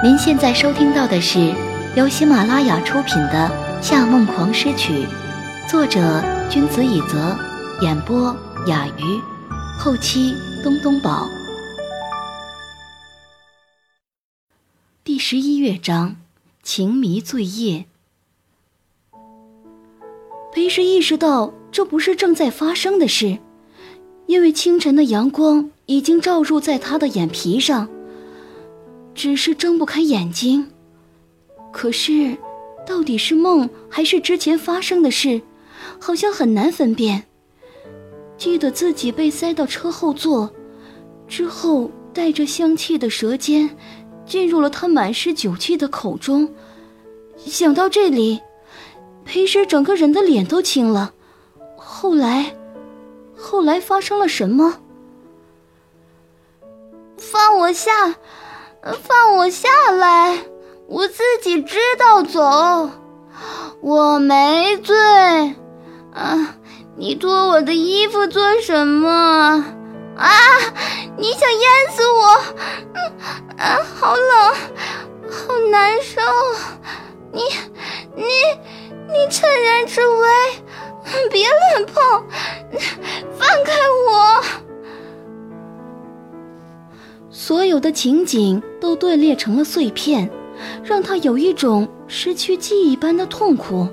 您现在收听到的是由喜马拉雅出品的《夏梦狂诗曲》，作者君子以泽，演播雅鱼，后期东东宝。第十一乐章：情迷醉夜。裴时意识到这不是正在发生的事，因为清晨的阳光已经照入在他的眼皮上，只是睁不开眼睛。可是，到底是梦还是之前发生的事，好像很难分辨。记得自己被塞到车后座，之后带着香气的舌尖进入了他满是酒气的口中。想到这里。裴时整个人的脸都青了，后来，后来发生了什么？放我下，放我下来，我自己知道走，我没醉。啊，你脱我的衣服做什么？啊，你想淹死我？嗯，啊，好冷，好难受，你，你。你趁人之危，别乱碰，放开我！所有的情景都断裂成了碎片，让他有一种失去记忆般的痛苦。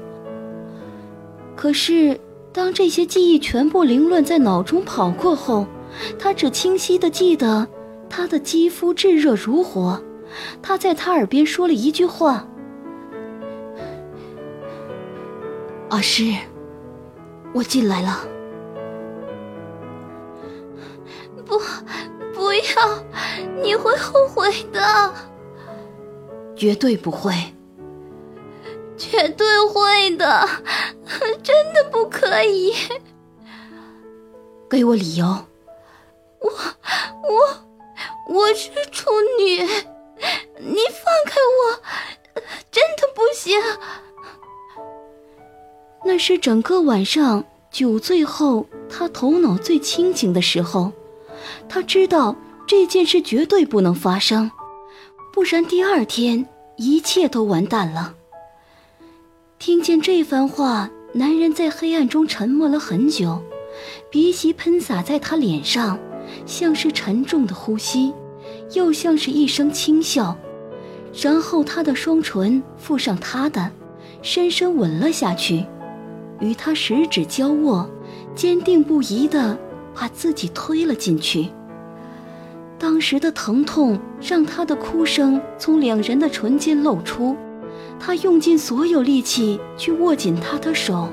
可是，当这些记忆全部凌乱在脑中跑过后，他只清晰的记得他的肌肤炙热如火，他在他耳边说了一句话。阿诗，我进来了。不，不要，你会后悔的。绝对不会。绝对会的，真的不可以。给我理由。我，我，我是处女，你放开我，真的不行。那是整个晚上酒醉后，他头脑最清醒的时候。他知道这件事绝对不能发生，不然第二天一切都完蛋了。听见这番话，男人在黑暗中沉默了很久，鼻息喷洒在他脸上，像是沉重的呼吸，又像是一声轻笑。然后他的双唇附上他的，深深吻了下去。与他十指交握，坚定不移地把自己推了进去。当时的疼痛让他的哭声从两人的唇间露出，他用尽所有力气去握紧她的手，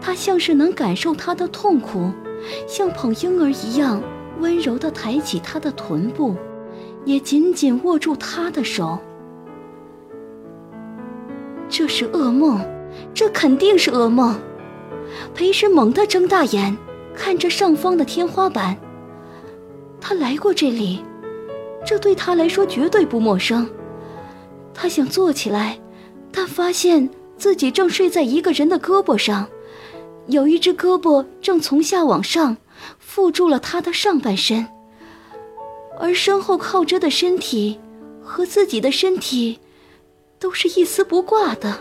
他像是能感受她的痛苦，像捧婴儿一样温柔地抬起她的臀部，也紧紧握住她的手。这是噩梦，这肯定是噩梦。裴时猛地睁大眼，看着上方的天花板。他来过这里，这对他来说绝对不陌生。他想坐起来，但发现自己正睡在一个人的胳膊上，有一只胳膊正从下往上缚住了他的上半身，而身后靠着的身体和自己的身体都是一丝不挂的。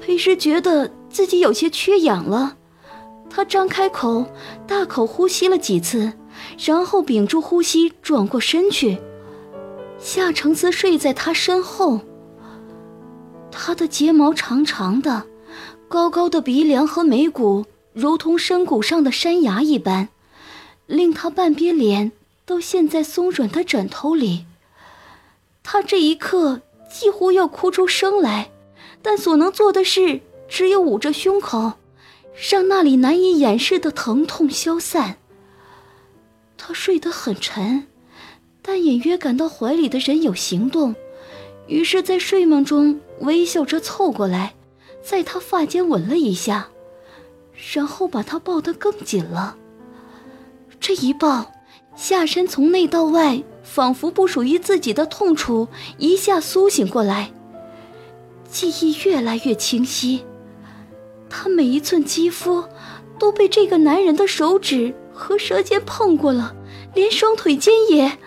裴时觉得。自己有些缺氧了，他张开口，大口呼吸了几次，然后屏住呼吸，转过身去。夏承思睡在他身后。他的睫毛长长的，高高的鼻梁和眉骨如同山谷上的山崖一般，令他半边脸都陷在松软的枕头里。他这一刻几乎要哭出声来，但所能做的事。只有捂着胸口，让那里难以掩饰的疼痛消散。他睡得很沉，但隐约感到怀里的人有行动，于是，在睡梦中微笑着凑过来，在他发间吻了一下，然后把他抱得更紧了。这一抱，下身从内到外，仿佛不属于自己的痛楚一下苏醒过来，记忆越来越清晰。他每一寸肌肤都被这个男人的手指和舌尖碰过了，连双腿间也，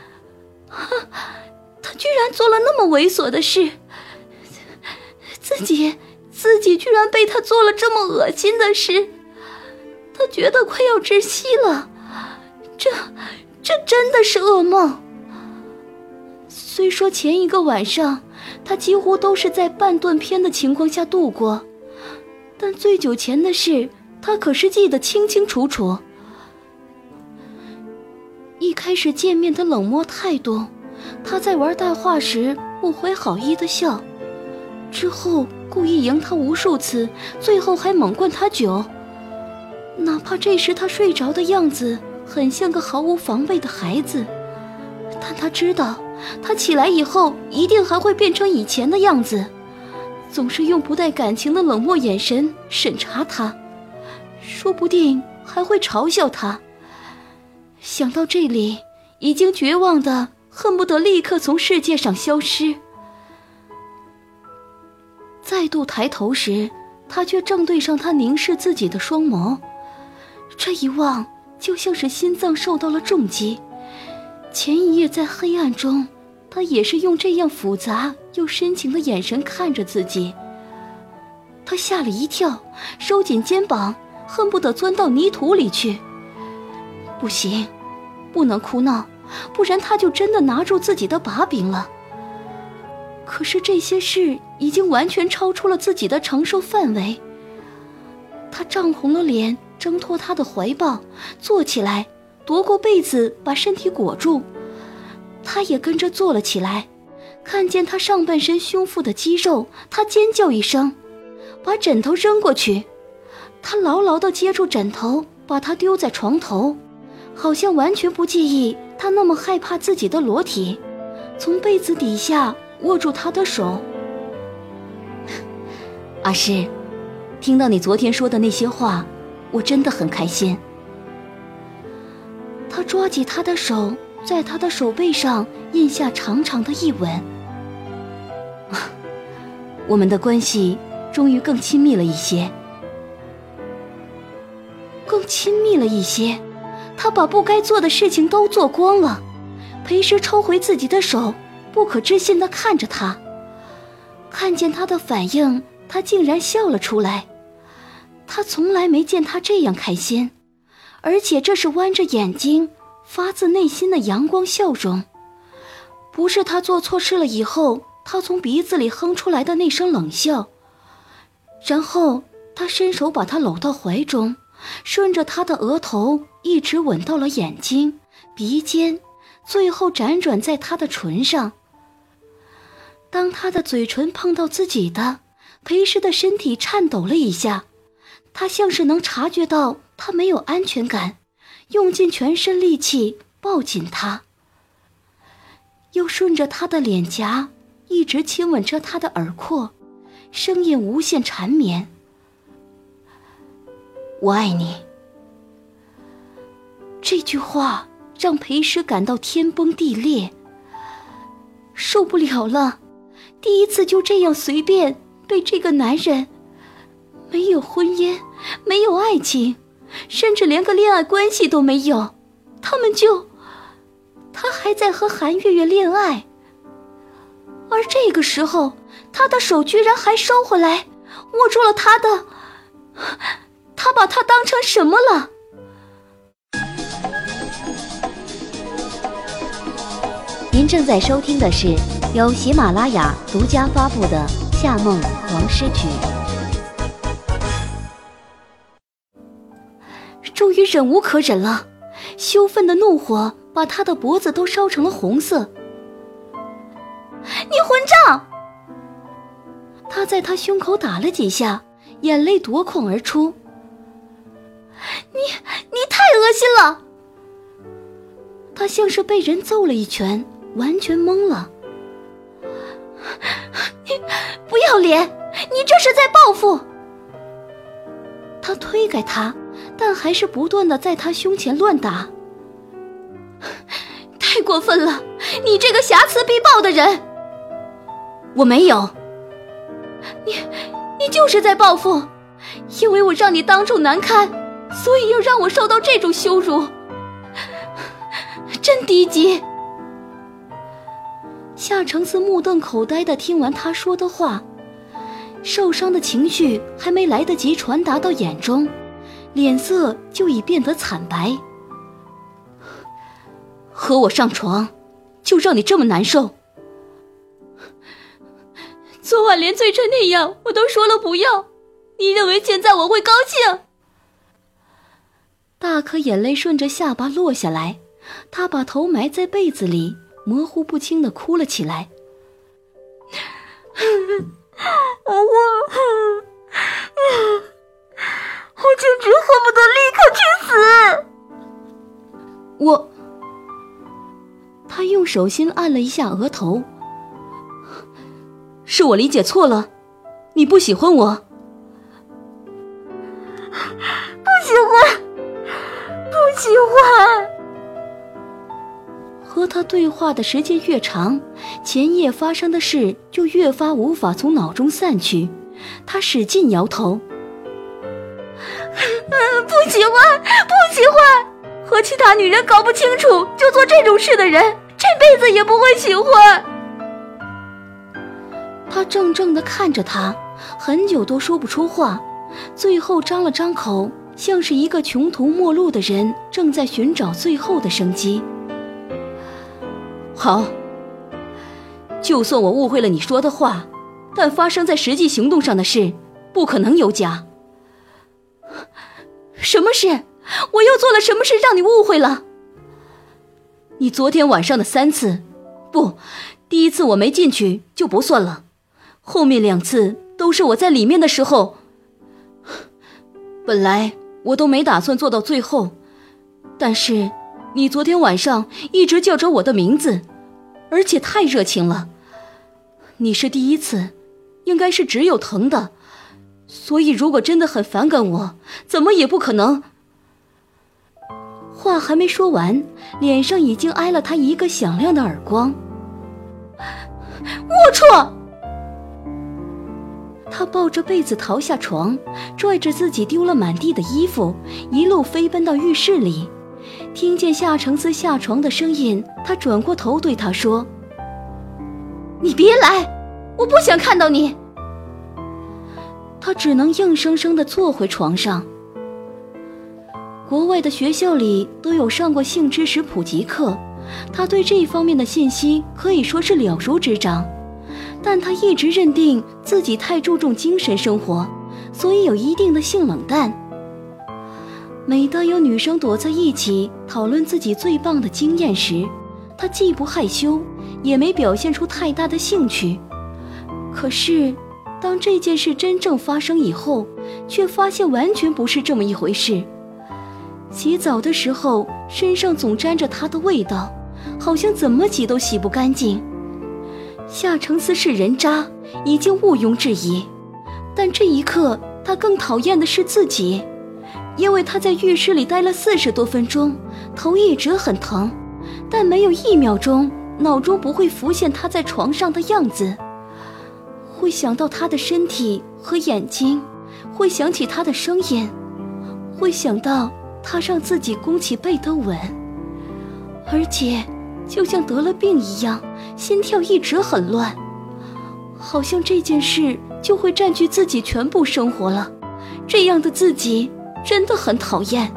他居然做了那么猥琐的事，自己自己居然被他做了这么恶心的事，他觉得快要窒息了。这，这真的是噩梦。虽说前一个晚上他几乎都是在半断片的情况下度过，但醉酒前的事他可是记得清清楚楚。一开始见面的冷漠态度。他在玩大话时不怀好意的笑，之后故意赢他无数次，最后还猛灌他酒。哪怕这时他睡着的样子很像个毫无防备的孩子，但他知道，他起来以后一定还会变成以前的样子，总是用不带感情的冷漠眼神审查他，说不定还会嘲笑他。想到这里，已经绝望的。恨不得立刻从世界上消失。再度抬头时，他却正对上他凝视自己的双眸，这一望就像是心脏受到了重击。前一夜在黑暗中，他也是用这样复杂又深情的眼神看着自己。他吓了一跳，收紧肩膀，恨不得钻到泥土里去。不行，不能哭闹。不然他就真的拿住自己的把柄了。可是这些事已经完全超出了自己的承受范围。他涨红了脸，挣脱他的怀抱，坐起来，夺过被子把身体裹住。他也跟着坐了起来，看见他上半身胸腹的肌肉，他尖叫一声，把枕头扔过去。他牢牢地接住枕头，把它丢在床头，好像完全不介意。他那么害怕自己的裸体，从被子底下握住他的手。阿诗，听到你昨天说的那些话，我真的很开心。他抓起他的手，在他的手背上印下长长的一吻。我们的关系终于更亲密了一些，更亲密了一些。他把不该做的事情都做光了，裴时抽回自己的手，不可置信地看着他。看见他的反应，他竟然笑了出来。他从来没见他这样开心，而且这是弯着眼睛、发自内心的阳光笑容，不是他做错事了以后他从鼻子里哼出来的那声冷笑。然后他伸手把他搂到怀中。顺着他的额头一直吻到了眼睛、鼻尖，最后辗转在他的唇上。当他的嘴唇碰到自己的，裴师的身体颤抖了一下，他像是能察觉到他没有安全感，用尽全身力气抱紧他，又顺着他的脸颊一直亲吻着他的耳廓，声音无限缠绵。我爱你。这句话让裴师感到天崩地裂，受不了了。第一次就这样随便被这个男人，没有婚姻，没有爱情，甚至连个恋爱关系都没有，他们就，他还在和韩月月恋爱。而这个时候，他的手居然还收回来，握住了他的。他把他当成什么了？您正在收听的是由喜马拉雅独家发布的《夏梦王诗曲》。终于忍无可忍了，羞愤的怒火把他的脖子都烧成了红色。你混账！他在他胸口打了几下，眼泪夺眶而出。你你太恶心了！他像是被人揍了一拳，完全懵了。你不要脸！你这是在报复！他推开他，但还是不断的在他胸前乱打。太过分了！你这个睚眦必报的人！我没有。你你就是在报复，因为我让你当众难堪。所以又让我受到这种羞辱，真低级！夏承思目瞪口呆的听完他说的话，受伤的情绪还没来得及传达到眼中，脸色就已变得惨白。和我上床，就让你这么难受？昨晚连醉成那样，我都说了不要。你认为现在我会高兴？大颗眼泪顺着下巴落下来，他把头埋在被子里，模糊不清的哭了起来。手心按了一下额头。是我理解错了，你不喜欢我？不喜欢，不喜欢。和他对话的时间越长，前夜发生的事就越发无法从脑中散去。他使劲摇头，不喜欢，不喜欢。和其他女人搞不清楚就做这种事的人，这辈子也不会喜欢。他怔怔的看着他，很久都说不出话，最后张了张口，像是一个穷途末路的人正在寻找最后的生机。好，就算我误会了你说的话，但发生在实际行动上的事，不可能有假。什么事？我又做了什么事让你误会了？你昨天晚上的三次，不，第一次我没进去就不算了。后面两次都是我在里面的时候。本来我都没打算做到最后，但是你昨天晚上一直叫着我的名字，而且太热情了。你是第一次，应该是只有疼的，所以如果真的很反感我，怎么也不可能。话还没说完，脸上已经挨了他一个响亮的耳光。龌龊！他抱着被子逃下床，拽着自己丢了满地的衣服，一路飞奔到浴室里。听见夏承思下床的声音，他转过头对他说：“你别来，我不想看到你。”他只能硬生生地坐回床上。国外的学校里都有上过性知识普及课，他对这方面的信息可以说是了如指掌。但他一直认定自己太注重精神生活，所以有一定的性冷淡。每当有女生躲在一起讨论自己最棒的经验时，他既不害羞，也没表现出太大的兴趣。可是，当这件事真正发生以后，却发现完全不是这么一回事。洗澡的时候，身上总沾着他的味道，好像怎么洗都洗不干净。夏承思是人渣，已经毋庸置疑。但这一刻，他更讨厌的是自己，因为他在浴室里待了四十多分钟，头一直很疼，但没有一秒钟脑中不会浮现他在床上的样子，会想到他的身体和眼睛，会想起他的声音，会想到他让自己弓起背的吻，而且就像得了病一样。心跳一直很乱，好像这件事就会占据自己全部生活了。这样的自己真的很讨厌。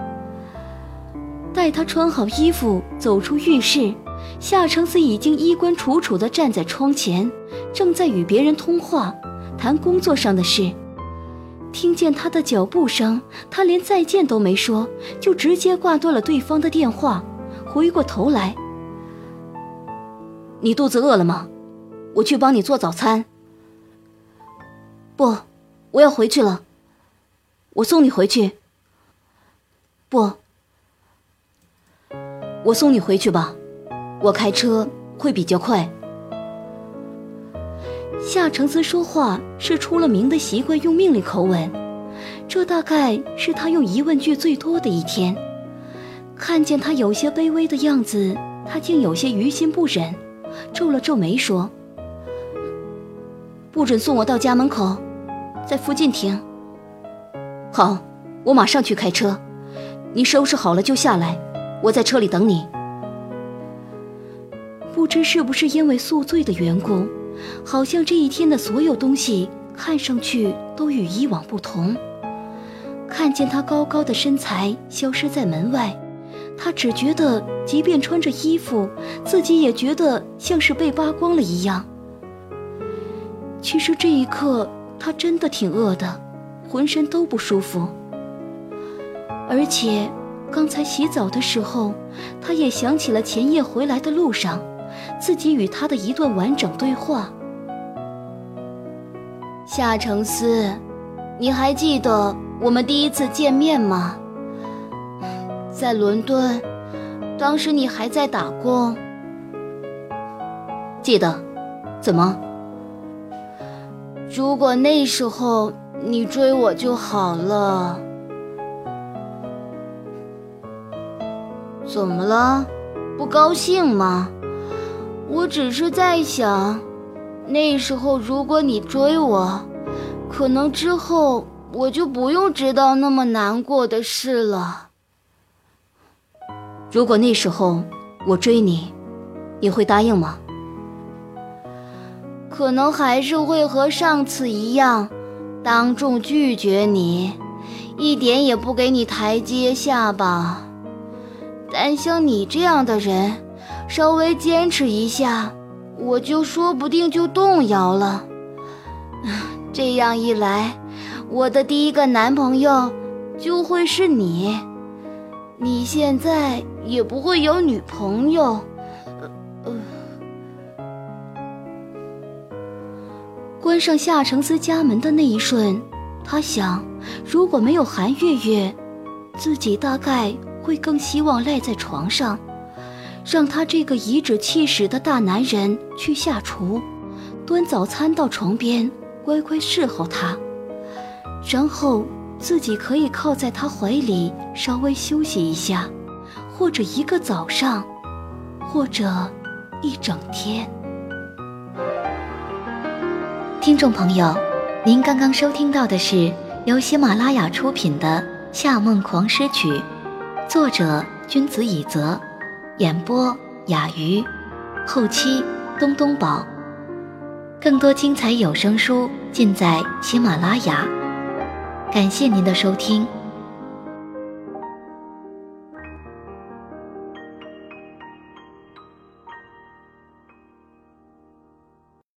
待他穿好衣服走出浴室，夏承思已经衣冠楚楚地站在窗前，正在与别人通话，谈工作上的事。听见他的脚步声，他连再见都没说，就直接挂断了对方的电话，回过头来。你肚子饿了吗？我去帮你做早餐。不，我要回去了。我送你回去。不，我送你回去吧。我开车会比较快。夏承思说话是出了名的习惯用命令口吻，这大概是他用疑问句最多的一天。看见他有些卑微的样子，他竟有些于心不忍。皱了皱眉说：“不准送我到家门口，在附近停。好，我马上去开车。你收拾好了就下来，我在车里等你。”不知是不是因为宿醉的缘故，好像这一天的所有东西看上去都与以往不同。看见他高高的身材消失在门外，他只觉得，即便穿着衣服，自己也觉得像是被扒光了一样。其实这一刻，他真的挺饿的，浑身都不舒服。而且，刚才洗澡的时候，他也想起了前夜回来的路上，自己与他的一段完整对话。夏承思，你还记得我们第一次见面吗？在伦敦，当时你还在打工。记得，怎么？如果那时候你追我就好了。怎么了？不高兴吗？我只是在想，那时候如果你追我，可能之后我就不用知道那么难过的事了。如果那时候我追你，你会答应吗？可能还是会和上次一样，当众拒绝你，一点也不给你台阶下吧。但像你这样的人，稍微坚持一下，我就说不定就动摇了。这样一来，我的第一个男朋友就会是你。你现在也不会有女朋友。关上夏承思家门的那一瞬，他想，如果没有韩月月，自己大概会更希望赖在床上，让他这个颐指气使的大男人去下厨，端早餐到床边，乖乖侍候他，然后自己可以靠在他怀里稍微休息一下，或者一个早上，或者一整天。听众朋友，您刚刚收听到的是由喜马拉雅出品的《夏梦狂诗曲》，作者君子以泽，演播雅鱼，后期东东宝。更多精彩有声书尽在喜马拉雅，感谢您的收听。